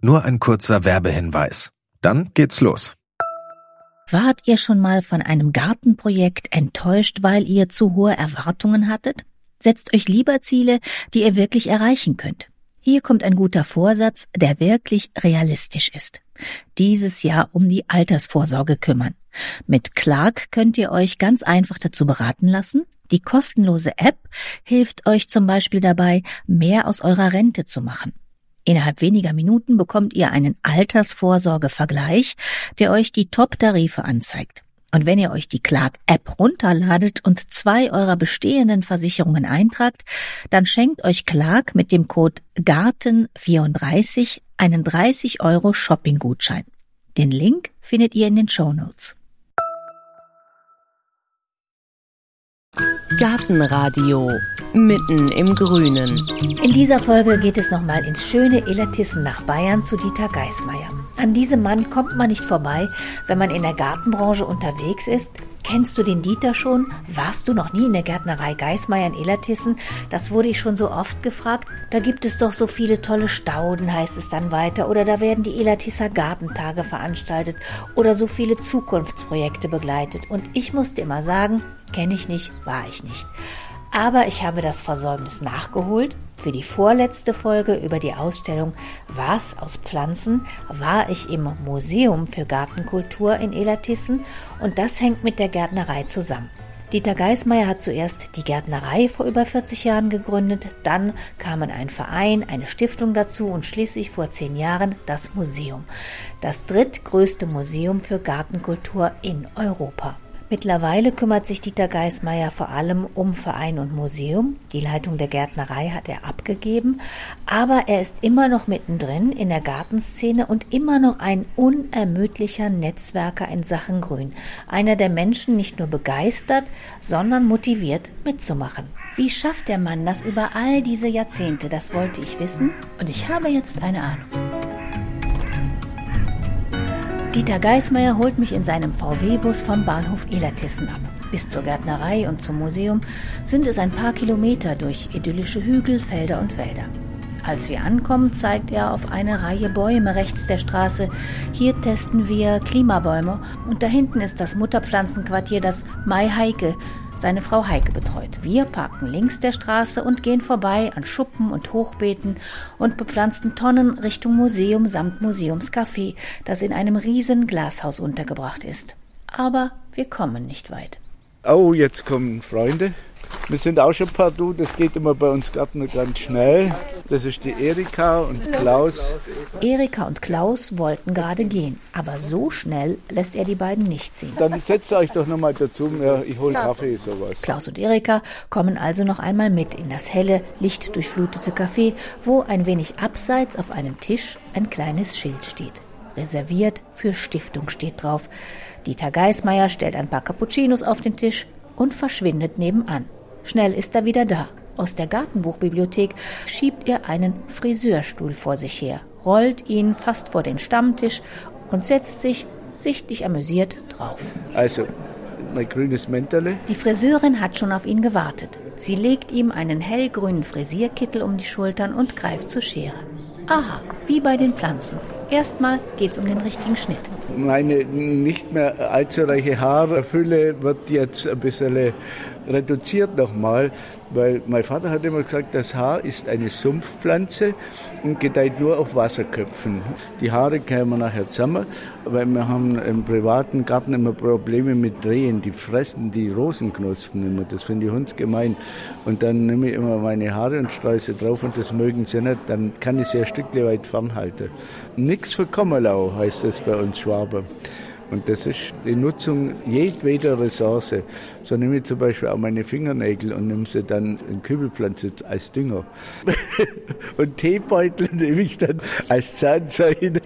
Nur ein kurzer Werbehinweis. Dann geht's los. Wart ihr schon mal von einem Gartenprojekt enttäuscht, weil ihr zu hohe Erwartungen hattet? Setzt euch lieber Ziele, die ihr wirklich erreichen könnt. Hier kommt ein guter Vorsatz, der wirklich realistisch ist. Dieses Jahr um die Altersvorsorge kümmern. Mit Clark könnt ihr euch ganz einfach dazu beraten lassen. Die kostenlose App hilft euch zum Beispiel dabei, mehr aus eurer Rente zu machen. Innerhalb weniger Minuten bekommt ihr einen Altersvorsorgevergleich, der euch die Top-Tarife anzeigt. Und wenn ihr euch die Clark-App runterladet und zwei eurer bestehenden Versicherungen eintragt, dann schenkt euch Clark mit dem Code GARTEN34 einen 30 Euro Shopping-Gutschein. Den Link findet ihr in den Show Notes. Gartenradio mitten im Grünen. In dieser Folge geht es nochmal ins schöne Illertissen nach Bayern zu Dieter Geismeier. An diesem Mann kommt man nicht vorbei, wenn man in der Gartenbranche unterwegs ist. Kennst du den Dieter schon? Warst du noch nie in der Gärtnerei Geismeier in Illertissen? Das wurde ich schon so oft gefragt. Da gibt es doch so viele tolle Stauden, heißt es dann weiter. Oder da werden die Illertisser Gartentage veranstaltet oder so viele Zukunftsprojekte begleitet. Und ich musste immer sagen, kenne ich nicht, war ich nicht. Aber ich habe das Versäumnis nachgeholt. Für die vorletzte Folge über die Ausstellung Was aus Pflanzen war ich im Museum für Gartenkultur in Elatissen und das hängt mit der Gärtnerei zusammen. Dieter Geismeier hat zuerst die Gärtnerei vor über 40 Jahren gegründet, dann kamen ein Verein, eine Stiftung dazu und schließlich vor zehn Jahren das Museum. Das drittgrößte Museum für Gartenkultur in Europa. Mittlerweile kümmert sich Dieter Geismeier vor allem um Verein und Museum. Die Leitung der Gärtnerei hat er abgegeben, aber er ist immer noch mittendrin in der Gartenszene und immer noch ein unermüdlicher Netzwerker in Sachen Grün. Einer, der Menschen nicht nur begeistert, sondern motiviert mitzumachen. Wie schafft der Mann das über all diese Jahrzehnte? Das wollte ich wissen und ich habe jetzt eine Ahnung. Dieter Geismeier holt mich in seinem VW-Bus vom Bahnhof Elertissen ab. Bis zur Gärtnerei und zum Museum sind es ein paar Kilometer durch idyllische Hügel, Felder und Wälder. Als wir ankommen, zeigt er auf eine Reihe Bäume rechts der Straße. Hier testen wir Klimabäume und da hinten ist das Mutterpflanzenquartier, das Mai Heike, seine Frau Heike betreut. Wir parken links der Straße und gehen vorbei an Schuppen und Hochbeeten und bepflanzten Tonnen Richtung Museum samt Museumscafé, das in einem riesen Glashaus untergebracht ist. Aber wir kommen nicht weit. Oh, jetzt kommen Freunde. Wir sind auch schon partout, das geht immer bei uns Gärtner ganz schnell. Das ist die Erika und Klaus. Erika und Klaus wollten gerade gehen, aber so schnell lässt er die beiden nicht ziehen. Dann setzt euch doch nochmal dazu, ich hole Kaffee, sowas. Klaus und Erika kommen also noch einmal mit in das helle, lichtdurchflutete Café, wo ein wenig abseits auf einem Tisch ein kleines Schild steht. Reserviert für Stiftung steht drauf. Dieter Geismeier stellt ein paar Cappuccinos auf den Tisch und verschwindet nebenan. Schnell ist er wieder da. Aus der Gartenbuchbibliothek schiebt er einen Friseurstuhl vor sich her, rollt ihn fast vor den Stammtisch und setzt sich, sichtlich amüsiert, drauf. Also, mein grünes Mänterle. Die Friseurin hat schon auf ihn gewartet. Sie legt ihm einen hellgrünen Frisierkittel um die Schultern und greift zur Schere. Aha, wie bei den Pflanzen. Erstmal geht's um den richtigen Schnitt. Meine nicht mehr allzu reiche Haarfülle wird jetzt ein bisschen reduziert nochmal, weil mein Vater hat immer gesagt, das Haar ist eine Sumpfpflanze und gedeiht nur auf Wasserköpfen. Die Haare kämen nachher zusammen, weil wir haben im privaten Garten immer Probleme mit Drehen, die fressen die Rosenknospen immer, das finde ich hundsgemein. Und dann nehme ich immer meine Haare und streue sie drauf und das mögen sie nicht, dann kann ich sie ein Stückchen weit fernhalten. Nix für Kommerlau heißt das bei uns Schwaber. Und das ist die Nutzung jedweder Ressource. So nehme ich zum Beispiel auch meine Fingernägel und nehme sie dann in Kübelpflanze als Dünger. und Teebeutel nehme ich dann als Zahnzeichen.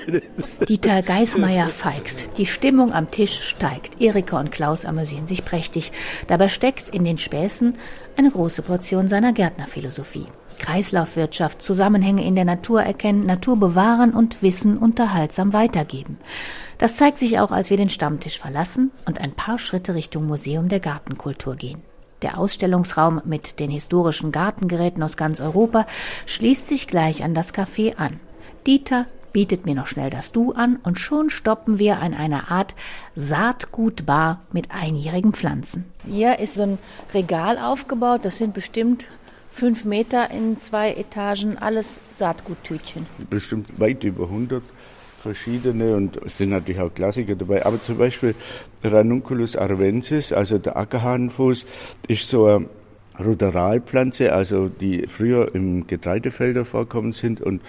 Dieter Geismeier feigst. Die Stimmung am Tisch steigt. Erika und Klaus amüsieren sich prächtig. Dabei steckt in den Späßen eine große Portion seiner Gärtnerphilosophie. Kreislaufwirtschaft, Zusammenhänge in der Natur erkennen, Natur bewahren und Wissen unterhaltsam weitergeben. Das zeigt sich auch, als wir den Stammtisch verlassen und ein paar Schritte Richtung Museum der Gartenkultur gehen. der Ausstellungsraum mit den historischen Gartengeräten aus ganz Europa, schließt sich gleich an das Café an. Dieter bietet mir noch schnell das Du an und schon stoppen wir an einer Art Saatgutbar mit einjährigen Pflanzen. Hier ist so ein Regal aufgebaut, das sind bestimmt fünf Meter in zwei Etagen, alles Saatguttütchen. Bestimmt weit über 100 verschiedene und es sind natürlich auch Klassiker dabei. Aber zum Beispiel Ranunculus arvensis, also der Ackerhahnenfuß, ist so ein Ruderalpflanze, also die früher im Getreidefelder vorkommen sind und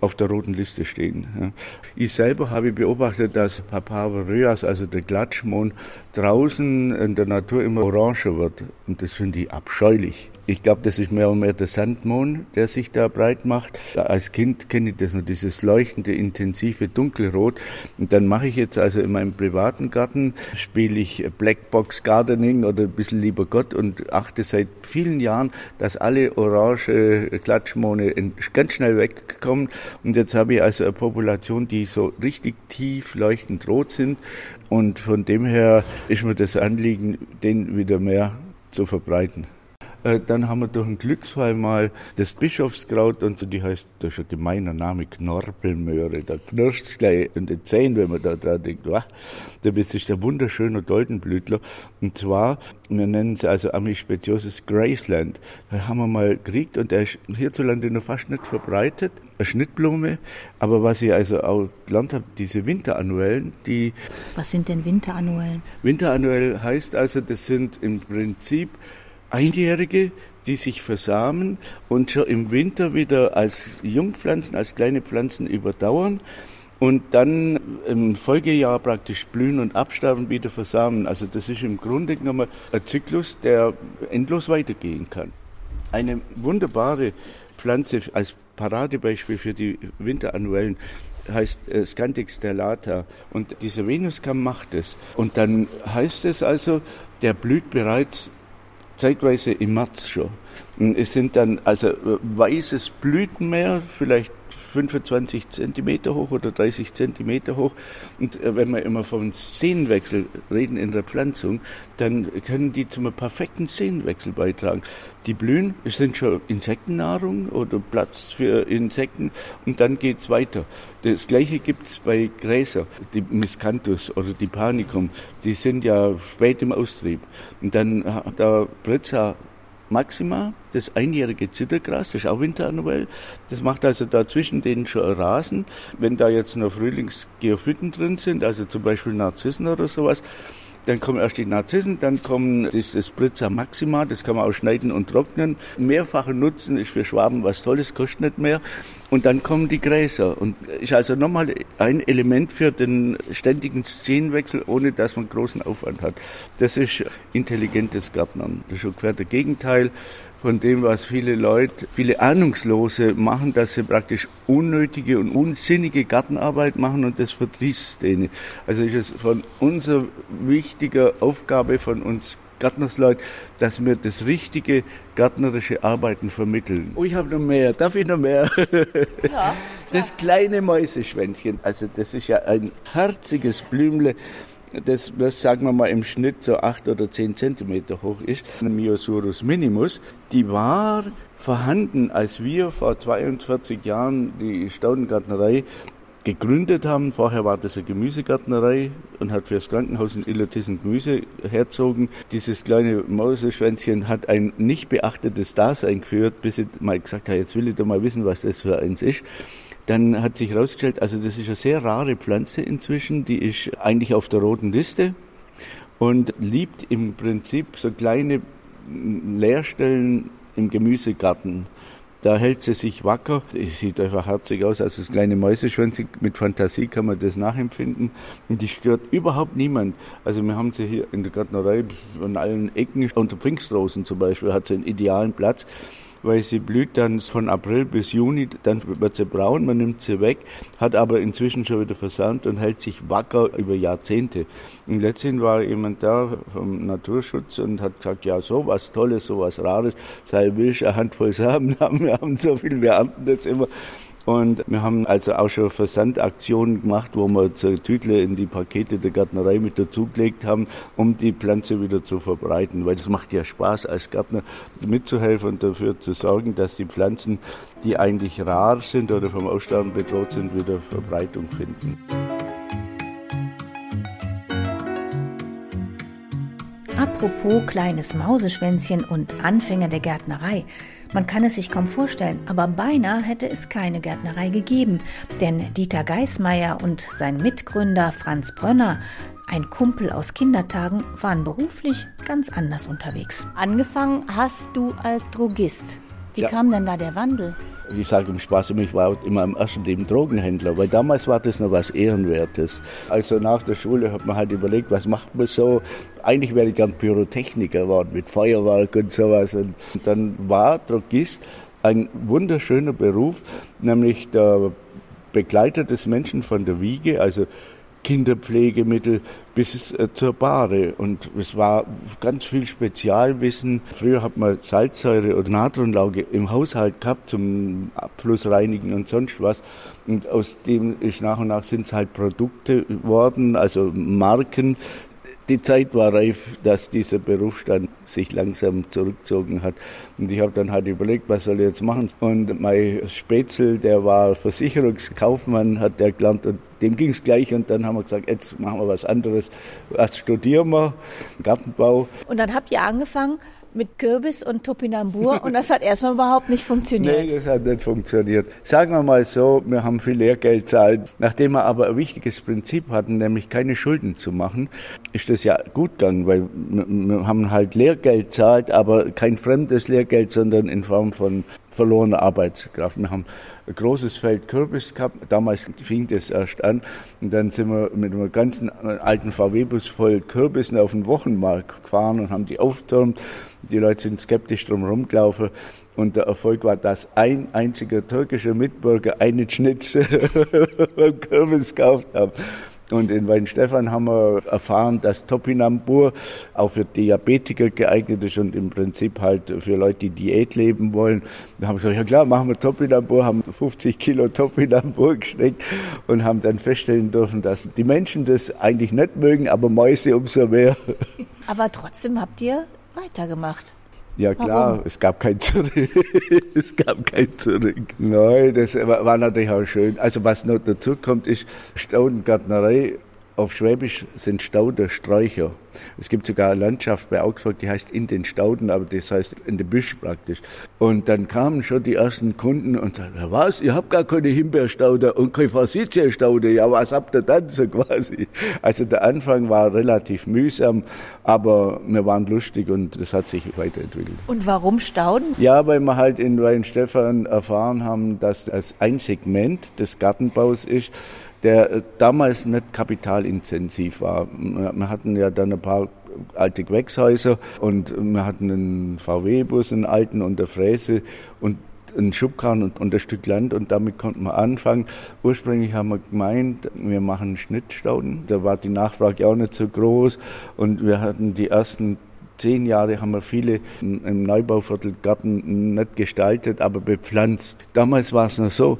auf der roten Liste stehen. Ich selber habe beobachtet, dass Papaver rheas, also der Glatschmohn, draußen in der Natur immer oranger wird. Und das finde ich abscheulich. Ich glaube, das ist mehr und mehr der Sandmohn, der sich da breit macht. Als Kind kenne ich das noch, dieses leuchtende, intensive Dunkelrot. Und dann mache ich jetzt also in meinem privaten Garten, spiele ich Blackbox Gardening oder ein bisschen lieber Gott und achte seit vielen Jahren, dass alle orange Klatschmohne ganz schnell wegkommen. Und jetzt habe ich also eine Population, die so richtig tief leuchtend rot sind. Und von dem her ist mir das Anliegen, den wieder mehr zu verbreiten. Äh, dann haben wir durch einen Glücksfall mal das Bischofskraut und so, die heißt, das ist ein gemeiner Name, Knorpelmöhre. Da knirscht es gleich in den Zähnen, wenn man da dran denkt, wow, das ist der wunderschöne Doldenblütler. Und zwar, wir nennen sie also Amispetiosus Graceland. Da haben wir mal gekriegt und der ist hierzulande noch fast nicht verbreitet. Eine Schnittblume, aber was ich also auch gelernt habe, diese Winterannuellen, die... Was sind denn Winterannuellen? Winterannuell heißt also, das sind im Prinzip Einjährige, die sich versamen und schon im Winter wieder als Jungpflanzen, als kleine Pflanzen überdauern und dann im Folgejahr praktisch blühen und absterben, wieder versamen. Also das ist im Grunde genommen ein Zyklus, der endlos weitergehen kann. Eine wunderbare Pflanze als Paradebeispiel für die Winterannuellen heißt äh, Scantix stellata und dieser Venuskamm macht es. Und dann heißt es also, der blüht bereits zeitweise im März schon. Es sind dann also äh, weißes Blütenmeer, vielleicht 25 Zentimeter hoch oder 30 Zentimeter hoch. Und äh, wenn wir immer vom Szenenwechsel reden in der Pflanzung, dann können die zum perfekten Szenenwechsel beitragen. Die blühen, es sind schon Insektennahrung oder Platz für Insekten und dann geht's weiter. Das gleiche gibt's bei Gräser, die Miscanthus oder die Panicum, die sind ja spät im Austrieb. Und dann hat der Britzer Maxima, das einjährige Zittergras, das ist auch winterannuell. Das macht also da zwischen denen schon Rasen. Wenn da jetzt noch Frühlingsgeophyten drin sind, also zum Beispiel Narzissen oder sowas, dann kommen erst die Narzissen, dann kommen das Spritzer Maxima, das kann man auch schneiden und trocknen. Mehrfache Nutzen ist für Schwaben was Tolles, kostet nicht mehr. Und dann kommen die Gräser und ist also nochmal ein Element für den ständigen Szenenwechsel, ohne dass man großen Aufwand hat. Das ist intelligentes Gärtnern. Das ist ungefähr das Gegenteil von dem, was viele Leute, viele Ahnungslose machen, dass sie praktisch unnötige und unsinnige Gartenarbeit machen und das verdrießt denen. Also ist es von unserer wichtiger Aufgabe von uns Gärtnersleuten, dass wir das richtige gärtnerische Arbeiten vermitteln. Oh, ich habe noch mehr. Darf ich noch mehr? Ja. Das kleine Mäuseschwänzchen. Also das ist ja ein herziges Blümle das, das sagen wir mal im Schnitt so acht oder zehn Zentimeter hoch ist, eine Myosurus minimus, die war vorhanden, als wir vor 42 Jahren die Staudengärtnerei gegründet haben. Vorher war das eine Gemüsegärtnerei und hat für das Krankenhaus in Illertissen Gemüse herzogen. Dieses kleine Mauseschwänzchen hat ein nicht beachtetes Dasein geführt, bis ich mal gesagt habe, jetzt will ich doch mal wissen, was das für eins ist. Dann hat sich herausgestellt, also das ist eine sehr rare Pflanze inzwischen, die ist eigentlich auf der roten Liste und liebt im Prinzip so kleine Leerstellen im Gemüsegarten. Da hält sie sich wacker. Es sieht einfach herzig aus, also das kleine Mäuseschwänze. Mit Fantasie kann man das nachempfinden. Und die stört überhaupt niemand. Also wir haben sie hier in der Gärtnerei an allen Ecken. Unter Pfingstrosen zum Beispiel hat sie einen idealen Platz weil sie blüht dann von April bis Juni, dann wird sie braun, man nimmt sie weg, hat aber inzwischen schon wieder versandt und hält sich wacker über Jahrzehnte. Und letztendlich war jemand da vom Naturschutz und hat gesagt, ja, so was Tolles, so was Rares, sei willst eine Handvoll Samen haben, wir haben so viel, wir ernten das immer. Und wir haben also auch schon Versandaktionen gemacht, wo wir so Tütle in die Pakete der Gärtnerei mit dazugelegt haben, um die Pflanze wieder zu verbreiten. Weil das macht ja Spaß als Gärtner mitzuhelfen und dafür zu sorgen, dass die Pflanzen, die eigentlich rar sind oder vom Aussterben bedroht sind, wieder Verbreitung finden. Apropos kleines Mauseschwänzchen und Anfänger der Gärtnerei. Man kann es sich kaum vorstellen, aber beinahe hätte es keine Gärtnerei gegeben, denn Dieter Geismeier und sein Mitgründer Franz Brönner, ein Kumpel aus Kindertagen, waren beruflich ganz anders unterwegs. Angefangen hast du als Drogist. Wie ja. kam denn da der Wandel? Ich sage im Spaß, ich war immer im ersten Leben Drogenhändler, weil damals war das noch was Ehrenwertes. Also nach der Schule hat man halt überlegt, was macht man so? Eigentlich wäre ich gern Pyrotechniker geworden mit Feuerwerk und sowas. Und dann war Drogist ein wunderschöner Beruf, nämlich der Begleiter des Menschen von der Wiege, also Kinderpflegemittel bis äh, zur Bahre. Und es war ganz viel Spezialwissen. Früher hat man Salzsäure oder Natronlauge im Haushalt gehabt zum Abflussreinigen und sonst was. Und aus dem ist nach und nach sind es halt Produkte geworden, also Marken, die Zeit war reif, dass dieser Berufsstand sich langsam zurückgezogen hat. Und ich habe dann halt überlegt, was soll ich jetzt machen? Und mein Spätzl, der war Versicherungskaufmann, hat der gelernt und dem ging es gleich. Und dann haben wir gesagt, jetzt machen wir was anderes. Erst studieren wir Gartenbau. Und dann habt ihr angefangen, mit Kürbis und Topinambur und das hat erstmal überhaupt nicht funktioniert. Nee, das hat nicht funktioniert. Sagen wir mal so, wir haben viel Lehrgeld zahlt. Nachdem wir aber ein wichtiges Prinzip hatten, nämlich keine Schulden zu machen, ist das ja gut gegangen, weil wir haben halt Lehrgeld zahlt, aber kein fremdes Lehrgeld, sondern in Form von verlorene Arbeitskraft. Wir haben ein großes Feld Kürbis gehabt. Damals fing das erst an. Und dann sind wir mit einem ganzen alten VW-Bus voll Kürbissen auf den Wochenmarkt gefahren und haben die aufgetürmt. Die Leute sind skeptisch drum gelaufen. Und der Erfolg war, dass ein einziger türkischer Mitbürger einen Schnitz beim Kürbis gekauft hat. Und in Weinstefan haben wir erfahren, dass Topinambur auch für Diabetiker geeignet ist und im Prinzip halt für Leute, die Diät leben wollen. Da haben wir gesagt, ja klar, machen wir Topinambur, haben 50 Kilo Topinambur gesteckt und haben dann feststellen dürfen, dass die Menschen das eigentlich nicht mögen, aber Mäuse umso mehr. Aber trotzdem habt ihr weitergemacht. Ja klar, Warum? es gab kein Zurück. es gab kein Zurück. Nein, das war natürlich auch schön. Also was noch dazu kommt, ist Staudengärtnerei auf Schwäbisch sind Stauder Sträucher. Es gibt sogar eine Landschaft bei Augsburg, die heißt in den Stauden, aber das heißt in den Büsch praktisch. Und dann kamen schon die ersten Kunden und sagten, was, ihr habt gar keine Himbeerstauder und keine Forsythia-Staude. Ja, was habt ihr dann so quasi? Also der Anfang war relativ mühsam, aber wir waren lustig und es hat sich weiterentwickelt. Und warum Stauden? Ja, weil wir halt in Weinstefan erfahren haben, dass das ein Segment des Gartenbaus ist, der äh, damals nicht kapitalintensiv war. Wir hatten ja dann ein paar alte Gewächshäuser und wir hatten einen VW-Bus, einen alten und eine Fräse und einen Schubkarren und, und ein Stück Land und damit konnten wir anfangen. Ursprünglich haben wir gemeint, wir machen Schnittstauden. Da war die Nachfrage auch nicht so groß und wir hatten die ersten zehn Jahre haben wir viele im Neubauviertel Garten nicht gestaltet, aber bepflanzt. Damals war es noch so,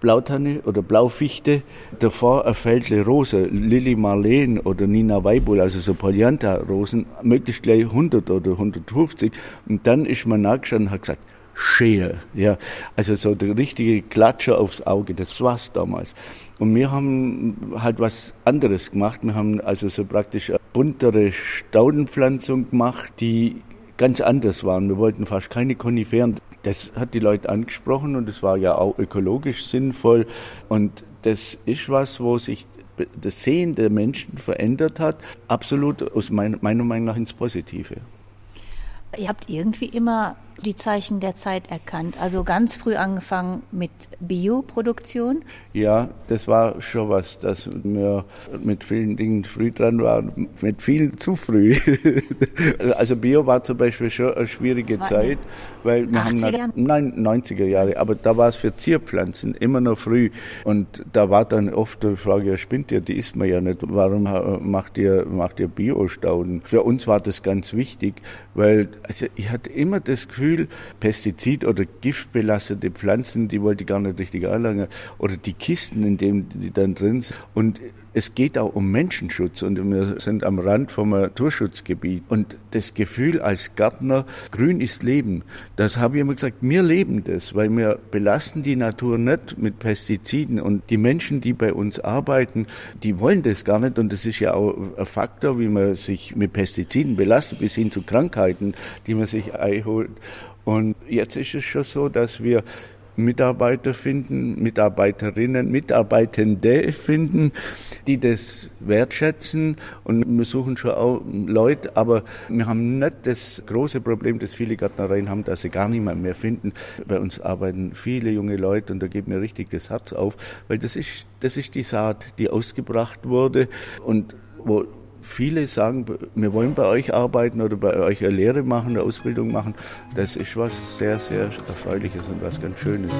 Blautanne oder Blaufichte, davor ein Feldle Rose, Lily Marleen oder Nina Weibul, also so Polyantha-Rosen, möglichst gleich 100 oder 150. Und dann ist man nachgeschaut und hat gesagt, Schere, ja, also so der richtige Klatscher aufs Auge, das war's damals. Und wir haben halt was anderes gemacht. Wir haben also so praktisch eine buntere Staudenpflanzung gemacht, die ganz anders waren. Wir wollten fast keine Koniferen. Das hat die Leute angesprochen und es war ja auch ökologisch sinnvoll. Und das ist was, wo sich das Sehen der Menschen verändert hat, absolut aus meiner Meinung nach ins Positive. Ihr habt irgendwie immer die Zeichen der Zeit erkannt. Also ganz früh angefangen mit Bioproduktion. Ja, das war schon was, dass wir mit vielen Dingen früh dran waren, mit vielen zu früh. also Bio war zum Beispiel schon eine schwierige Zeit, weil wir 80er? haben nein 90er Jahre, aber da war es für Zierpflanzen immer noch früh und da war dann oft die Frage, ja spinnt ihr, die isst man ja nicht. Warum macht ihr macht ihr Biostauden? Für uns war das ganz wichtig, weil also ich hatte immer das Gefühl Gefühl, Pestizid- oder giftbelastete Pflanzen, die wollte ich gar nicht richtig anlangen, oder die Kisten, in denen die dann drin sind. Und es geht auch um Menschenschutz und wir sind am Rand vom Naturschutzgebiet. Und das Gefühl als Gärtner, grün ist Leben, das habe ich immer gesagt, wir leben das, weil wir belasten die Natur nicht mit Pestiziden. Und die Menschen, die bei uns arbeiten, die wollen das gar nicht. Und das ist ja auch ein Faktor, wie man sich mit Pestiziden belastet, bis hin zu Krankheiten, die man sich einholt. Und jetzt ist es schon so, dass wir Mitarbeiter finden, Mitarbeiterinnen, Mitarbeitende finden, die das wertschätzen. Und wir suchen schon auch Leute, aber wir haben nicht das große Problem, das viele Gärtnereien haben, dass sie gar niemand mehr finden. Bei uns arbeiten viele junge Leute und da geht mir richtig das Herz auf, weil das ist, das ist die Saat, die ausgebracht wurde und wo viele sagen, wir wollen bei euch arbeiten oder bei euch eine Lehre machen, eine Ausbildung machen. Das ist was sehr, sehr Erfreuliches und was ganz Schönes.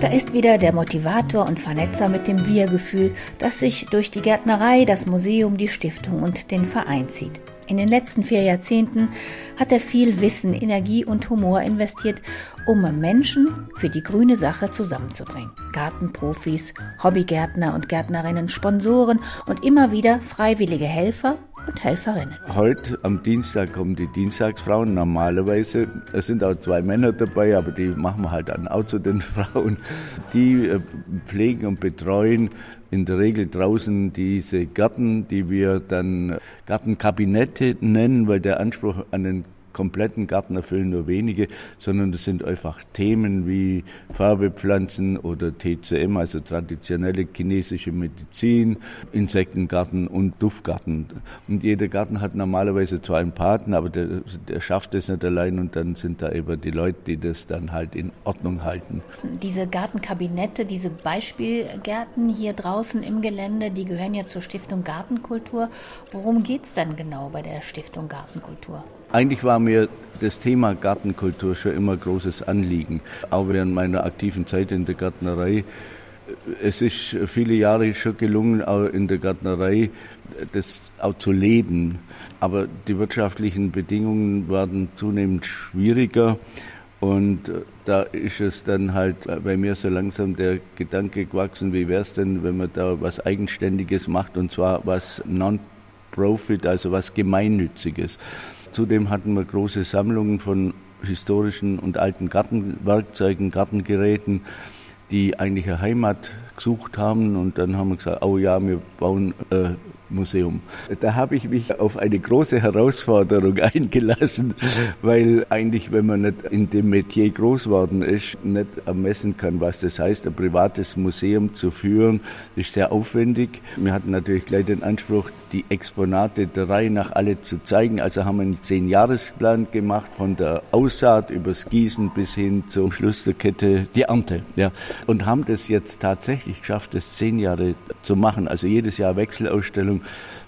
Da ist wieder der Motivator und Vernetzer mit dem Wir-Gefühl, das sich durch die Gärtnerei, das Museum, die Stiftung und den Verein zieht. In den letzten vier Jahrzehnten hat er viel Wissen, Energie und Humor investiert, um Menschen für die grüne Sache zusammenzubringen. Gartenprofis, Hobbygärtner und Gärtnerinnen, Sponsoren und immer wieder freiwillige Helfer und Helferinnen. Heute am Dienstag kommen die Dienstagsfrauen. Normalerweise, es sind auch zwei Männer dabei, aber die machen wir halt dann auch zu den Frauen. Die äh, pflegen und betreuen in der Regel draußen diese Gärten, die wir dann Gartenkabinette nennen, weil der Anspruch an den kompletten Garten erfüllen nur wenige, sondern das sind einfach Themen wie Farbepflanzen oder TCM, also traditionelle chinesische Medizin, Insektengarten und Duftgarten. Und jeder Garten hat normalerweise zwar einen Paten, aber der, der schafft es nicht allein und dann sind da eben die Leute, die das dann halt in Ordnung halten. Diese Gartenkabinette, diese Beispielgärten hier draußen im Gelände, die gehören ja zur Stiftung Gartenkultur. Worum geht es dann genau bei der Stiftung Gartenkultur? Eigentlich war mir das Thema Gartenkultur schon immer großes Anliegen, auch während meiner aktiven Zeit in der Gärtnerei. Es ist viele Jahre schon gelungen, auch in der Gärtnerei das auch zu leben. Aber die wirtschaftlichen Bedingungen werden zunehmend schwieriger. Und da ist es dann halt bei mir so langsam der Gedanke gewachsen, wie wäre es denn, wenn man da was Eigenständiges macht, und zwar was Non-Profit, also was Gemeinnütziges. Zudem hatten wir große Sammlungen von historischen und alten Gartenwerkzeugen, Gartengeräten, die eigentlich eine Heimat gesucht haben. Und dann haben wir gesagt, oh ja, wir bauen äh, Museum. Da habe ich mich auf eine große Herausforderung eingelassen, weil eigentlich, wenn man nicht in dem Metier groß geworden ist, nicht ermessen kann, was das heißt, ein privates Museum zu führen, ist sehr aufwendig. Wir hatten natürlich gleich den Anspruch, die Exponate der Reihe nach alle zu zeigen. Also haben wir einen Zehn-Jahresplan gemacht, von der Aussaat übers Gießen bis hin zum Schluss der Kette, die Ernte. Ja. Und haben das jetzt tatsächlich geschafft, das zehn Jahre zu machen. Also jedes Jahr Wechselausstellung Ausstellung.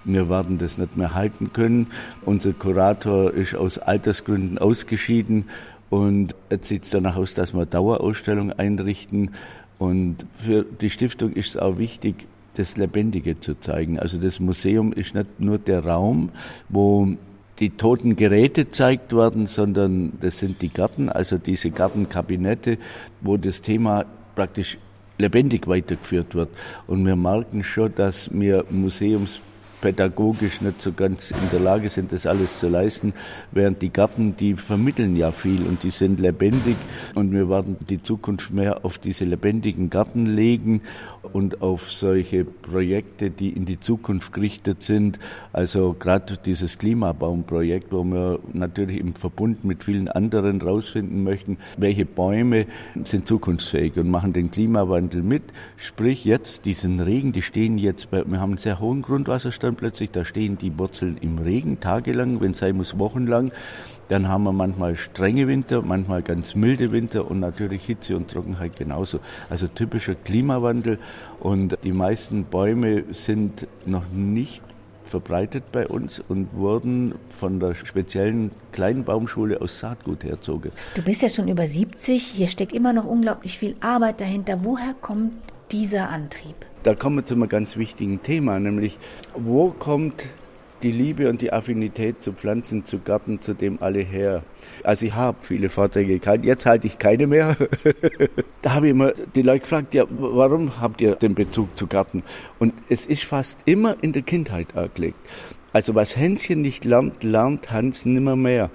Wir werden das nicht mehr halten können. Unser Kurator ist aus Altersgründen ausgeschieden und jetzt sieht es danach aus, dass wir Dauerausstellung einrichten. Und für die Stiftung ist es auch wichtig, das Lebendige zu zeigen. Also das Museum ist nicht nur der Raum, wo die toten Geräte gezeigt werden, sondern das sind die Garten, also diese Gartenkabinette, wo das Thema praktisch lebendig weitergeführt wird. Und wir merken schon, dass wir Museums pädagogisch nicht so ganz in der Lage sind, das alles zu leisten, während die Garten, die vermitteln ja viel und die sind lebendig und wir werden die Zukunft mehr auf diese lebendigen Garten legen und auf solche Projekte, die in die Zukunft gerichtet sind. Also gerade dieses Klimabaumprojekt, wo wir natürlich im Verbund mit vielen anderen rausfinden möchten, welche Bäume sind zukunftsfähig und machen den Klimawandel mit. Sprich jetzt diesen Regen, die stehen jetzt, bei, wir haben einen sehr hohen Grundwasserstand dann plötzlich, da stehen die Wurzeln im Regen tagelang, wenn es sein muss, wochenlang. Dann haben wir manchmal strenge Winter, manchmal ganz milde Winter und natürlich Hitze und Trockenheit genauso. Also typischer Klimawandel und die meisten Bäume sind noch nicht verbreitet bei uns und wurden von der speziellen kleinen Baumschule aus Saatgut herzogen. Du bist ja schon über 70, hier steckt immer noch unglaublich viel Arbeit dahinter. Woher kommt dieser Antrieb? Da kommen wir zu einem ganz wichtigen Thema, nämlich wo kommt die Liebe und die Affinität zu Pflanzen, zu Garten, zu dem alle her. Also ich habe viele Vorträge gehalten, jetzt halte ich keine mehr. da habe ich immer die Leute gefragt, ja, warum habt ihr den Bezug zu Garten? Und es ist fast immer in der Kindheit angelegt. Also was Hänschen nicht lernt, lernt Hans nimmer mehr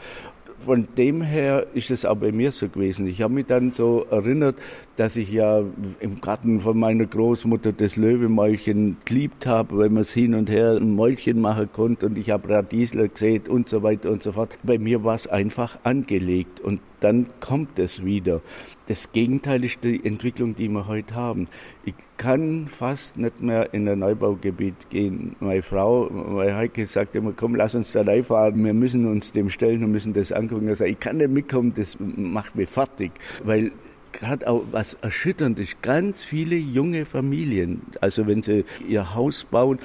von dem her ist es auch bei mir so gewesen. Ich habe mich dann so erinnert, dass ich ja im Garten von meiner Großmutter das Löwemäulchen geliebt habe, weil man es hin und her ein Mäulchen machen konnte und ich habe Radiesler gesehen und so weiter und so fort. Bei mir war es einfach angelegt und dann kommt es wieder. Das Gegenteil ist die Entwicklung, die wir heute haben. Ich kann fast nicht mehr in ein Neubaugebiet gehen. Meine Frau, meine Heike sagt immer, komm, lass uns da reinfahren. Wir müssen uns dem stellen und müssen das angucken. Ich, sage, ich kann nicht mitkommen, das macht mich fertig. Weil hat auch was Erschütterndes. Ganz viele junge Familien, also wenn sie ihr Haus bauen,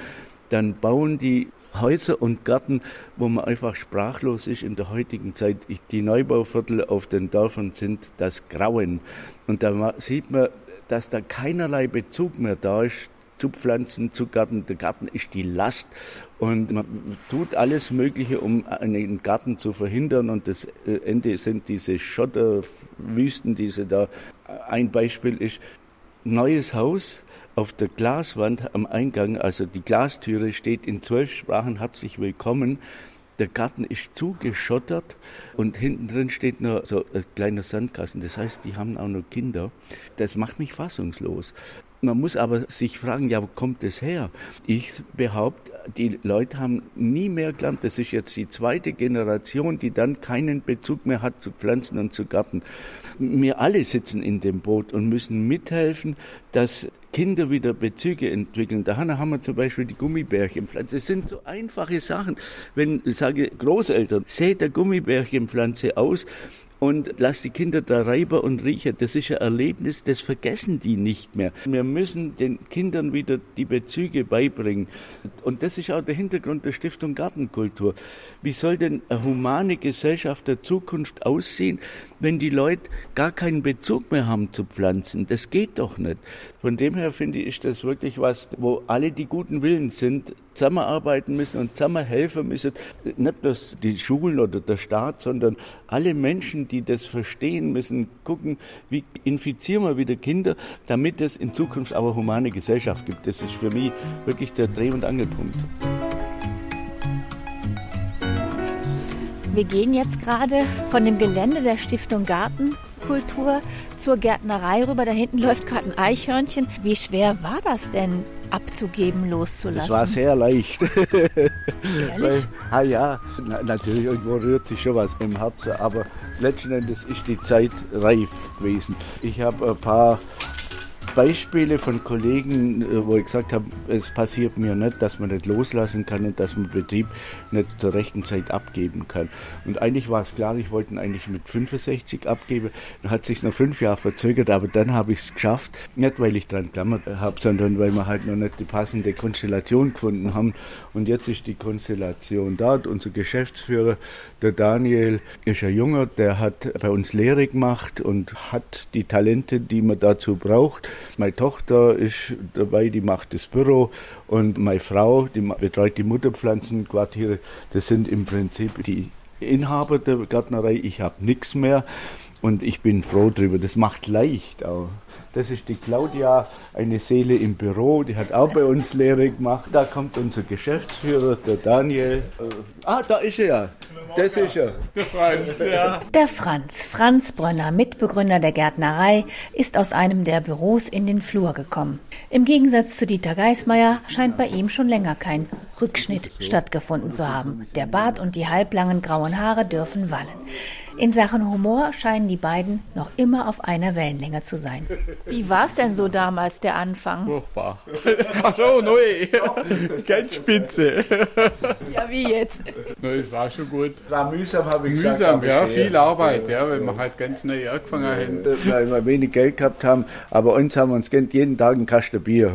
dann bauen die Häuser und Gärten, wo man einfach sprachlos ist in der heutigen Zeit. Die Neubauviertel auf den Dörfern sind das Grauen. Und da sieht man, dass da keinerlei Bezug mehr da ist zu Pflanzen, zu Garten. Der Garten ist die Last und man tut alles Mögliche, um einen Garten zu verhindern. Und das äh, Ende sind diese Schotterwüsten, diese da. Ein Beispiel ist neues Haus auf der Glaswand am Eingang, also die Glastüre steht in zwölf Sprachen herzlich willkommen. Der Garten ist zugeschottert und hinten drin steht nur so ein kleiner Sandkasten. Das heißt, die haben auch noch Kinder. Das macht mich fassungslos. Man muss aber sich fragen, ja, wo kommt das her? Ich behaupte, die Leute haben nie mehr gelernt. Das ist jetzt die zweite Generation, die dann keinen Bezug mehr hat zu Pflanzen und zu Garten. Wir alle sitzen in dem Boot und müssen mithelfen, dass Kinder wieder Bezüge entwickeln. Da haben wir zum Beispiel die Gummibärchenpflanze. Es sind so einfache Sachen. Wenn sage, Großeltern, seht der Gummibärchenpflanze aus und lass die Kinder da reiber und riechen. Das ist ein Erlebnis, das vergessen die nicht mehr. Wir müssen den Kindern wieder die Bezüge beibringen. Und das ist auch der Hintergrund der Stiftung Gartenkultur. Wie soll denn eine humane Gesellschaft der Zukunft aussehen, wenn die Leute gar keinen Bezug mehr haben zu Pflanzen? Das geht doch nicht. Von dem her finde ich, das wirklich was, wo alle die guten Willen sind, zusammenarbeiten müssen und zusammen helfen müssen. Nicht bloß die Schulen oder der Staat, sondern alle Menschen, die das verstehen, müssen gucken, wie infizieren wir wieder Kinder, damit es in Zukunft auch eine humane Gesellschaft gibt. Das ist für mich wirklich der Dreh- und Angelpunkt. Wir gehen jetzt gerade von dem Gelände der Stiftung Gartenkultur zur Gärtnerei rüber. Da hinten läuft gerade ein Eichhörnchen. Wie schwer war das denn, abzugeben, loszulassen? Das war sehr leicht. Ehrlich? Ah ja, na, natürlich, irgendwo rührt sich schon was im Herzen, aber letzten Endes ist die Zeit reif gewesen. Ich habe ein paar Beispiele von Kollegen, äh, wo ich gesagt habe, es passiert mir nicht, dass man nicht loslassen kann und dass man Betrieb nicht zur rechten Zeit abgeben kann. Und eigentlich war es klar, ich wollte ihn eigentlich mit 65 abgeben. Dann hat sich noch fünf Jahre verzögert, aber dann habe ich es geschafft. Nicht, weil ich dran klammert habe, sondern weil wir halt noch nicht die passende Konstellation gefunden haben. Und jetzt ist die Konstellation da. Unser Geschäftsführer, der Daniel, ist ein Junger, der hat bei uns Lehre gemacht und hat die Talente, die man dazu braucht. Meine Tochter ist dabei, die macht das Büro und meine Frau, die betreut die Mutterpflanzenquartiere. Das sind im Prinzip die Inhaber der Gärtnerei. Ich habe nichts mehr und ich bin froh drüber. Das macht leicht auch. Das ist die Claudia, eine Seele im Büro, die hat auch bei uns Lehre gemacht. Da kommt unser Geschäftsführer, der Daniel. Ah, da ist er. Das ist er. Der Franz, ja. Der Franz, Franz Brönner, Mitbegründer der Gärtnerei, ist aus einem der Büros in den Flur gekommen. Im Gegensatz zu Dieter Geismeier scheint bei ihm schon länger kein Rückschnitt stattgefunden zu haben. Der Bart und die halblangen grauen Haare dürfen wallen. In Sachen Humor scheinen die beiden noch immer auf einer Wellenlänge zu sein. Wie war es denn so damals, der Anfang? Furchtbar. Ach so, neu. Ganz spitze. Ja, wie jetzt? Na, es war schon gut. War mühsam, habe ich gesagt. Mühsam, ja, viel Arbeit, ja, weil wir halt ganz neu angefangen haben. Weil wir wenig Geld gehabt haben, aber uns haben wir uns jeden Tag einen Kasten Bier.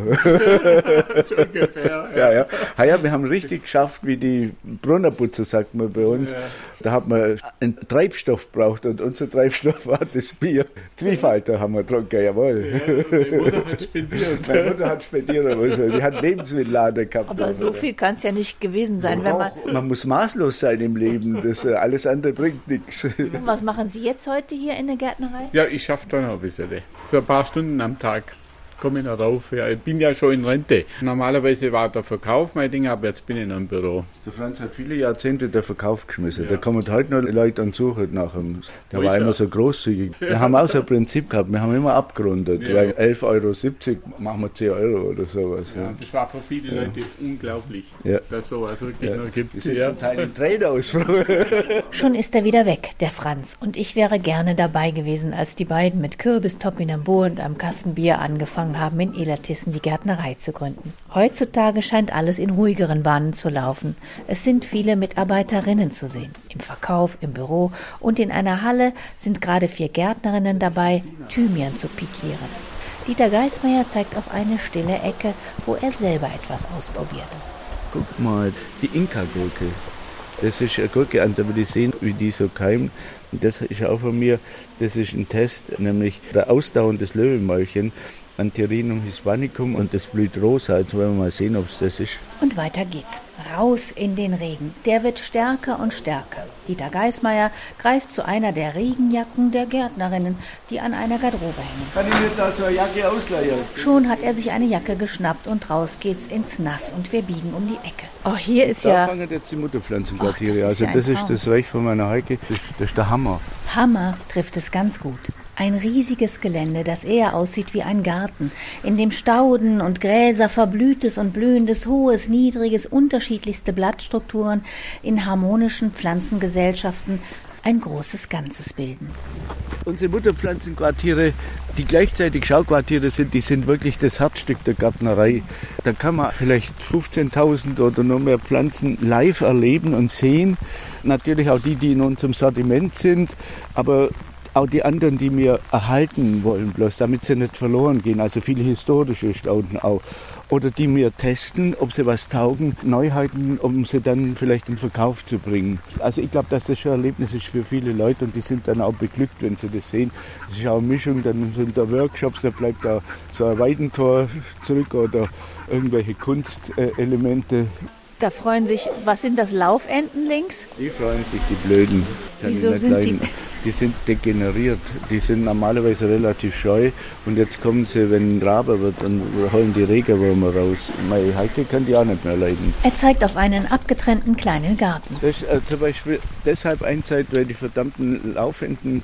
so ungefähr. Ja, ja. Ah, ja, wir haben richtig geschafft, wie die Brunnerputzer, sagt man bei uns. Ja. Da hat man einen Treibstoff braucht und unser Treibstoff war das Bier. Zwiefalter haben wir getrunken, jawohl. Meine Mutter hat spendiert. Meine Mutter hat spendieren müssen. Die hat Lebensmittelladen gehabt. Aber so viel kann es ja nicht gewesen sein, wenn man. Man muss maßlos sein im Leben. Das, äh, alles andere bringt nichts. Was machen Sie jetzt heute hier in der Gärtnerei? Ja, ich schaffe da noch ein bisschen. So ein paar Stunden am Tag komme ich noch rauf. Ja, ich bin ja schon in Rente. Normalerweise war der Verkauf mein Ding, aber jetzt bin ich noch im Büro. Der Franz hat viele Jahrzehnte den Verkauf geschmissen. Da kommen heute noch Leute und suchen nach ihm. Der Wo war immer er? so großzügig. Wir haben auch so ein Prinzip gehabt. Wir haben immer abgerundet. Ja. Weil 11,70 Euro machen wir 10 Euro oder sowas. Ja, Ja. das war für viele Leute unglaublich, Ja. dass sowas wirklich noch Wir gibt. sind Ja. zum Teil in Tränen aus. Schon ist er wieder weg, der Franz. Und ich wäre gerne dabei gewesen, als die beiden mit Kürbis, Topinambo und einem Kasten Bier angefangen haben, in Elertissen die Gärtnerei zu gründen. Heutzutage scheint alles in ruhigeren Bahnen zu laufen. Es sind viele Mitarbeiterinnen zu sehen. Im Verkauf, im Büro und in einer Halle sind gerade vier Gärtnerinnen dabei, Thymian zu pikieren. Dieter Geismeier zeigt auf eine stille Ecke, wo er selber etwas ausprobiert. Guck mal, die Inka-Gurke. Das ist eine Gurke, an der wir sehen, wie die so keimt. Und das ist auch von mir, das ist ein Test, nämlich der Ausdauern des Löwenmäulchen, Antherinum hispanicum und das blüht rosa. Jetzt wollen wir mal sehen, ob es das ist. Und weiter geht's. Raus in den Regen. Der wird stärker und stärker. Dieter Geismeier greift zu einer der Regenjacken der Gärtnerinnen, die an einer Garderobe hängen. Kann ich mir da so eine Jacke ausleihen? Schon hat er sich eine Jacke geschnappt und raus geht's ins Nass und wir biegen um die Ecke. Oh, hier ist Da ja fangen jetzt die Mutterpflanzenquartiere. ist Also ja das ist Traum. das Reich von meiner Heike. Das, das ist der Hammer. Hammer trifft es ganz gut. Ein riesiges Gelände, das eher aussieht wie ein Garten, in dem Stauden und Gräser, verblühtes und blühendes, hohes, niedriges, unterschiedlichste Blattstrukturen in harmonischen Pflanzengesellschaften ein großes Ganzes bilden. Unsere Mutterpflanzenquartiere, die gleichzeitig Schauquartiere sind, die sind wirklich das Herzstück der Gärtnerei. Da kann man vielleicht 15.000 oder noch mehr Pflanzen live erleben und sehen. Natürlich auch die, die in unserem Sortiment sind, aber auch die anderen, die wir erhalten wollen, bloß damit sie nicht verloren gehen. Also viele historische Stauden auch. Oder die wir testen, ob sie was taugen, Neuheiten, um sie dann vielleicht in Verkauf zu bringen. Also ich glaube, dass das schon ein Erlebnis ist für viele Leute und die sind dann auch beglückt, wenn sie das sehen. Das ist auch eine Mischung, dann sind da Workshops, da bleibt da so ein Weidentor zurück oder irgendwelche Kunstelemente. Da freuen sich, was sind das, Laufenten links? Die freuen sich, die Blöden. Kann Wieso sind die- leiden. Die sind degeneriert. Die sind normalerweise relativ scheu. Und jetzt kommen sie, wenn ein Rabe wird, und holen die Regenwürmer raus. Meine Heike kann die auch nicht mehr leiden. Er zeigt auf einen abgetrennten kleinen Garten. Das ist äh, zum Beispiel deshalb Einzeit, weil die verdammten Laufenden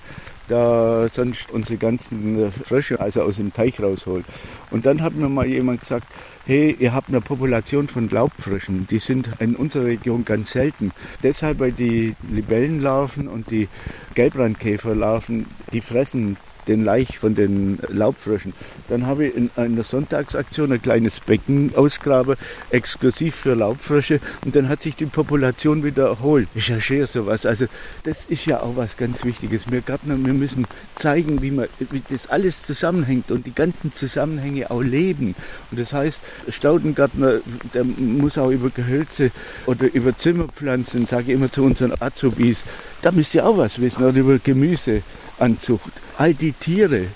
da sonst unsere ganzen äh, Frösche also aus dem Teich rausholt. Und dann hat mir mal jemand gesagt, hey, ihr habt eine Population von Laubfröschen, die sind in unserer Region ganz selten. Deshalb, weil die Libellenlarven und die Gelbrandkäferlarven, die fressen den Laich von den Laubfröschen. Dann habe ich in einer Sonntagsaktion ein kleines Becken ausgraben, exklusiv für Laubfrösche und dann hat sich die Population wieder erholt. Ja schön sowas. Also das ist ja auch was ganz Wichtiges. Wir Gärtner, wir müssen zeigen, wie, man, wie das alles zusammenhängt und die ganzen Zusammenhänge auch leben. Und das heißt, Staudengärtner, der muss auch über Gehölze oder über Zimmerpflanzen, sage ich immer zu unseren Azubis, da müsst ihr auch was wissen, oder über Gemüseanzucht. All die Tiere,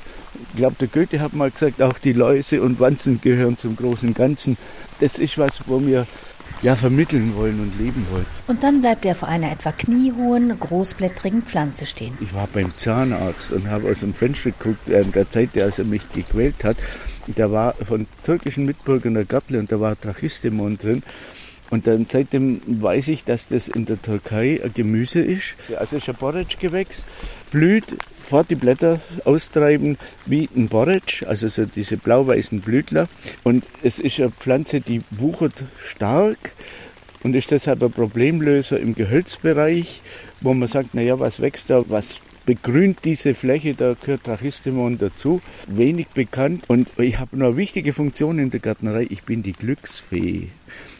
ich glaube, der Goethe hat mal gesagt, auch die Läuse und Wanzen gehören zum großen Ganzen. Das ist was, wo wir ja vermitteln wollen und leben wollen. Und dann bleibt er vor einer etwa kniehohen, großblättrigen Pflanze stehen. Ich war beim Zahnarzt und habe aus dem Fenster geguckt, während der Zeit, als er mich gequält hat. Da war von türkischen Mitbürgern der Gattle und da war Trachistemon drin. Und dann seitdem weiß ich, dass das in der Türkei ein Gemüse ist. Also es ist ein Borretsch-Gewächs, blüht, fort die Blätter austreiben wie ein Borretsch, also so diese blau-weißen Blütler. Und es ist eine Pflanze, die wuchert stark und ist deshalb ein Problemlöser im Gehölzbereich, wo man sagt, naja, was wächst da, was begrünt diese Fläche, da gehört Trachistemon dazu, wenig bekannt. Und ich habe eine wichtige Funktion in der Gärtnerei, ich bin die Glücksfee.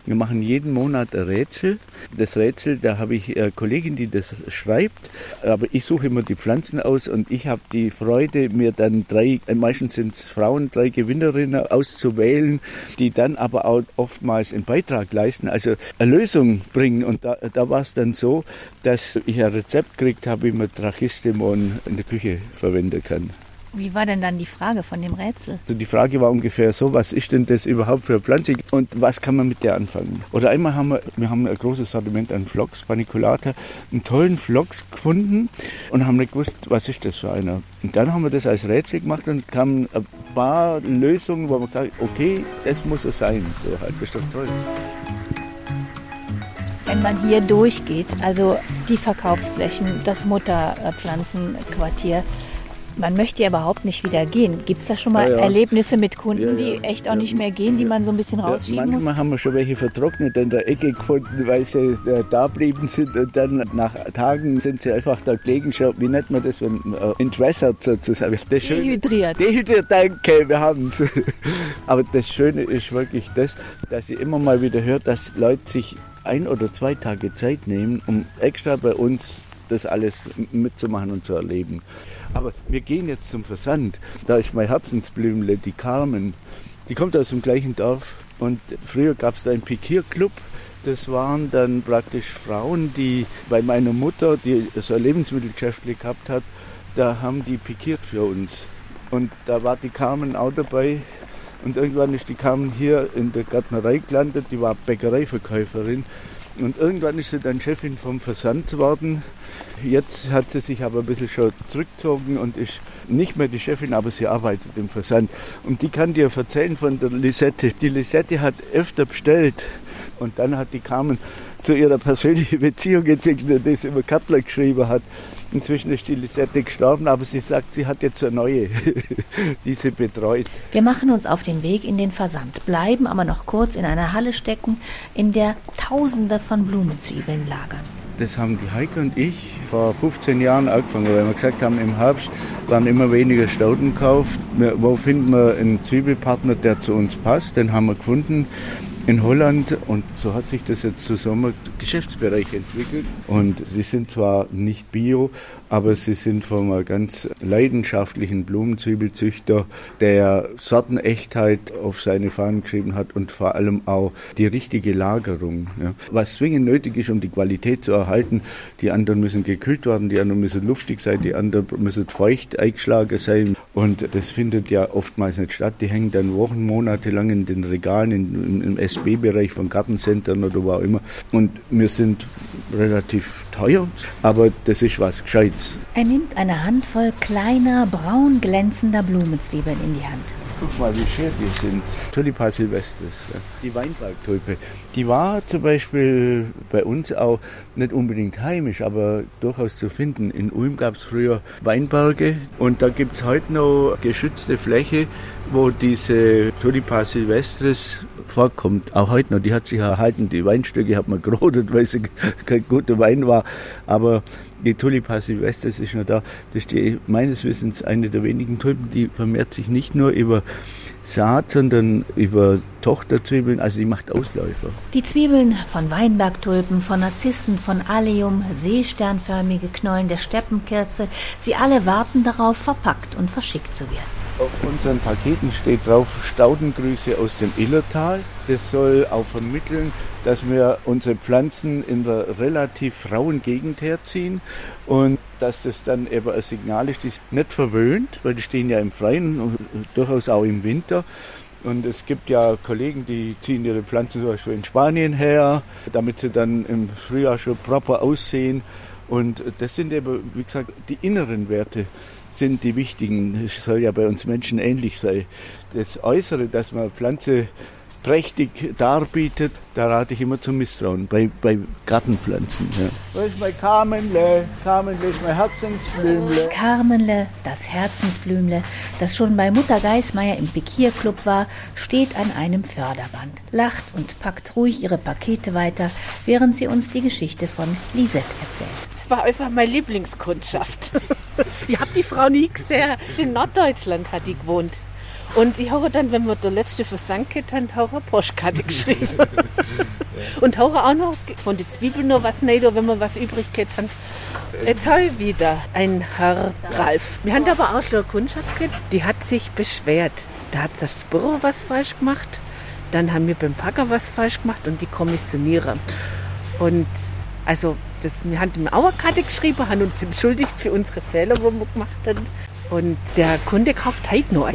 Wir machen jeden Monat ein Rätsel. Das Rätsel, da habe ich eine Kollegin, die das schreibt, aber ich suche immer die Pflanzen aus und ich habe die Freude, mir dann drei, meistens sind es Frauen, drei Gewinnerinnen auszuwählen, die dann aber auch oftmals einen Beitrag leisten, also eine Lösung bringen. Und da, da war es dann so, dass ich ein Rezept gekriegt habe, wie man Trachistemon in der Küche verwenden kann. Wie war denn dann die Frage von dem Rätsel? Also die Frage war ungefähr so, was ist denn das überhaupt für eine Pflanze und was kann man mit der anfangen? Oder einmal haben wir, wir haben ein großes Sortiment an Phlox, Paniculata, einen tollen Phlox gefunden und haben nicht gewusst, was ist das für einer. Und dann haben wir das als Rätsel gemacht und kamen ein paar Lösungen, wo man gesagt okay, das muss es sein. So halt, das ist doch toll wenn man hier durchgeht, also die Verkaufsflächen, das Mutterpflanzenquartier, man möchte ja überhaupt nicht wieder gehen. Gibt es da schon mal ja, ja. Erlebnisse mit Kunden, die echt auch nicht mehr gehen, die man so ein bisschen rausschieben manchmal muss? Manchmal haben wir schon welche vertrocknet in der Ecke gefunden, weil sie äh, da blieben sind und dann nach Tagen sind sie einfach da gelegen. Wie nennt man das, wenn äh, entwässert sozusagen? Das dehydriert. Dehydriert, danke, wir haben es. Aber das Schöne ist wirklich das, dass ich immer mal wieder höre, dass Leute sich ein oder zwei Tage Zeit nehmen, um extra bei uns das alles mitzumachen und zu erleben. Aber wir gehen jetzt zum Versand. Da ist mein Herzensblümle, die Carmen. Die kommt aus dem gleichen Dorf. Und früher gab es da einen Pikierclub. Das waren dann praktisch Frauen, die bei meiner Mutter, die so ein Lebensmittelgeschäft gehabt hat, da haben die pikiert für uns. Und da war die Carmen auch dabei. Und irgendwann ist die Carmen hier in der Gärtnerei gelandet. Die war Bäckereiverkäuferin. Und irgendwann ist sie dann Chefin vom Versand geworden. Jetzt hat sie sich aber ein bisschen schon zurückgezogen und ist nicht mehr die Chefin, aber sie arbeitet im Versand. Und die kann dir erzählen von der Lisette. Die Lisette hat öfter bestellt und dann hat die Carmen zu ihrer persönlichen Beziehung entwickelt, indem sie immer Cutler geschrieben hat. Inzwischen ist die Lisette gestorben, aber sie sagt, sie hat jetzt eine neue, die sie betreut. Wir machen uns auf den Weg in den Versand, bleiben aber noch kurz in einer Halle stecken, in der Tausende von Blumenzwiebeln lagern. Das haben die Heike und ich vor 15 Jahren angefangen, weil wir gesagt haben, im Herbst werden immer weniger Stauden gekauft. Wo finden wir einen Zwiebelpartner, der zu uns passt? Den haben wir gefunden in Holland und so hat sich das jetzt zusammen Geschäftsbereich entwickelt. Und sie sind zwar nicht bio, aber sie sind von einem ganz leidenschaftlichen Blumenzwiebelzüchter, der Sortenechtheit auf seine Fahnen geschrieben hat und vor allem auch die richtige Lagerung. Ja. Was zwingend nötig ist, um die Qualität zu erhalten. Die anderen müssen gekühlt werden, die anderen müssen luftig sein, die anderen müssen feucht eingeschlagen sein. Und das findet ja oftmals nicht statt. Die hängen dann Wochen, Monate lang in den Regalen, in, im SB-Bereich von Gartencentern oder wo auch immer. Und wir sind relativ teuer, aber das ist was Gescheites. Er nimmt eine Handvoll kleiner, braun glänzender Blumenzwiebeln in die Hand. Guck mal, wie schön die sind. Tulipa silvestris, die Weinbergtulpe. Die war zum Beispiel bei uns auch nicht unbedingt heimisch, aber durchaus zu finden. In Ulm gab es früher Weinberge und da gibt es heute noch geschützte Fläche, wo diese Tulipa silvestris vorkommt. Auch heute noch, die hat sich erhalten. Die Weinstöcke hat man gerodet, weil sie kein guter Wein war. Aber die Tulipa silvestris ist noch da. Das ist die, meines Wissens eine der wenigen Tulpen, die vermehrt sich nicht nur über Saat, sondern über Tochterzwiebeln, also die macht Ausläufer. Die Zwiebeln von Weinbergtulpen, von Narzissen, von Allium, seesternförmige Knollen der Steppenkerze, sie alle warten darauf, verpackt und verschickt zu werden. Auf unseren Paketen steht drauf Staudengrüße aus dem Illertal. Das soll auch vermitteln, dass wir unsere Pflanzen in der relativ rauen Gegend herziehen und dass das dann eben ein Signal ist, das nicht verwöhnt, weil die stehen ja im Freien, durchaus auch im Winter. Und es gibt ja Kollegen, die ziehen ihre Pflanzen zum Beispiel in Spanien her, damit sie dann im Frühjahr schon proper aussehen. Und das sind eben, wie gesagt, die inneren Werte sind die wichtigen. Es soll ja bei uns Menschen ähnlich sein. Das Äußere, dass man Pflanze prächtig darbietet, da rate ich immer zum Misstrauen bei, bei Gartenpflanzen. Ja. Wo ist mein Carmenle? Carmenle ist mein Herzensblümle. Carmenle, das Herzensblümle, das schon bei Mutter Geismeier im Pikierclub war, steht an einem Förderband, lacht und packt ruhig ihre Pakete weiter, während sie uns die Geschichte von Lisette erzählt. Es war einfach meine Lieblingskundschaft. ich habe die Frau nie gesehen. In Norddeutschland hat die gewohnt. Und ich habe dann, wenn wir der letzte Versand dann auch eine Postkarte geschrieben. und habe auch noch von den Zwiebeln noch was nicht, wenn wir was übrig hat. Jetzt habe ich wieder einen Herr Ralf. Wir haben aber auch schon eine Kundschaft gehabt, die hat sich beschwert. Da hat das Büro was falsch gemacht. Dann haben wir beim Packer was falsch gemacht und die Kommissionierer. Und also, das, wir haben eine Auerkarte geschrieben, haben uns entschuldigt für unsere Fehler, wo wir gemacht haben. Und der Kunde kauft heute neu.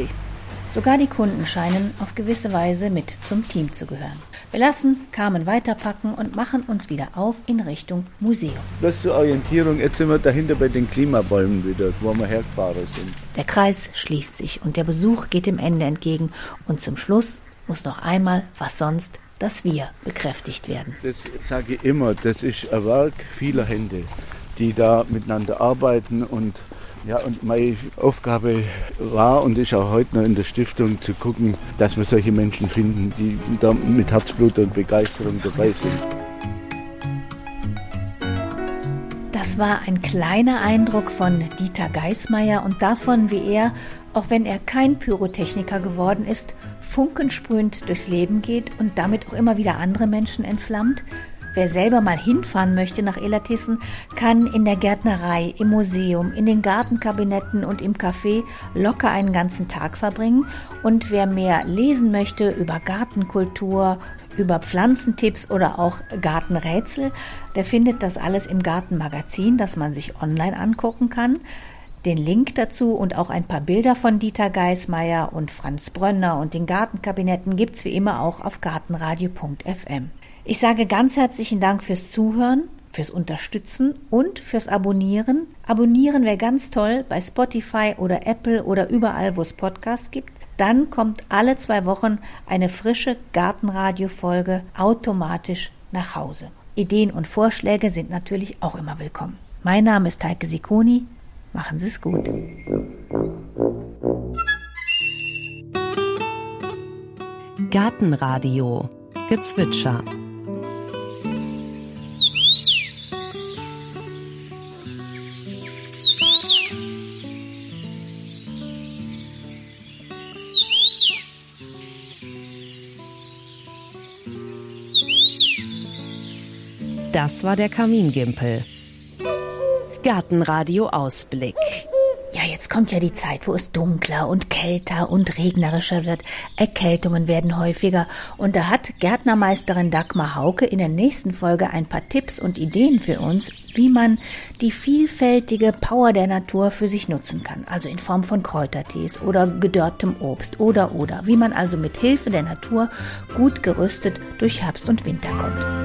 Sogar die Kunden scheinen auf gewisse Weise mit zum Team zu gehören. Wir lassen Carmen weiterpacken und machen uns wieder auf in Richtung Museum. Das zur Orientierung, jetzt sind wir dahinter bei den Klimabäumen wieder, wo wir hergefahren sind. Der Kreis schließt sich und der Besuch geht dem Ende entgegen. Und zum Schluss muss noch einmal, was sonst, das Wir bekräftigt werden. Das sage ich immer, das ist ein Werk vieler Hände, die da miteinander arbeiten und ja, und meine Aufgabe war und ist auch heute noch in der Stiftung zu gucken, dass wir solche Menschen finden, die da mit Herzblut und Begeisterung dabei sind. Das war ein kleiner Eindruck von Dieter Geismeier und davon, wie er, auch wenn er kein Pyrotechniker geworden ist, funkensprühend durchs Leben geht und damit auch immer wieder andere Menschen entflammt, Wer selber mal hinfahren möchte nach Elatissen, kann in der Gärtnerei, im Museum, in den Gartenkabinetten und im Café locker einen ganzen Tag verbringen. Und wer mehr lesen möchte über Gartenkultur, über Pflanzentipps oder auch Gartenrätsel, der findet das alles im Gartenmagazin, das man sich online angucken kann. Den Link dazu und auch ein paar Bilder von Dieter Geismeier und Franz Brönner und den Gartenkabinetten gibt's wie immer auch auf gartenradio.fm. Ich sage ganz herzlichen Dank fürs Zuhören, fürs Unterstützen und fürs Abonnieren. Abonnieren wäre ganz toll bei Spotify oder Apple oder überall, wo es Podcasts gibt. Dann kommt alle zwei Wochen eine frische Gartenradio-Folge automatisch nach Hause. Ideen und Vorschläge sind natürlich auch immer willkommen. Mein Name ist Heike Sikoni. Machen Sie es gut. Gartenradio Gezwitscher Das war der Kamingimpel. Gartenradio Ausblick. Ja, jetzt kommt ja die Zeit, wo es dunkler und kälter und regnerischer wird. Erkältungen werden häufiger. Und da hat Gärtnermeisterin Dagmar Hauke in der nächsten Folge ein paar Tipps und Ideen für uns, wie man die vielfältige Power der Natur für sich nutzen kann. Also in Form von Kräutertees oder gedörrtem Obst oder oder. Wie man also mit Hilfe der Natur gut gerüstet durch Herbst und Winter kommt.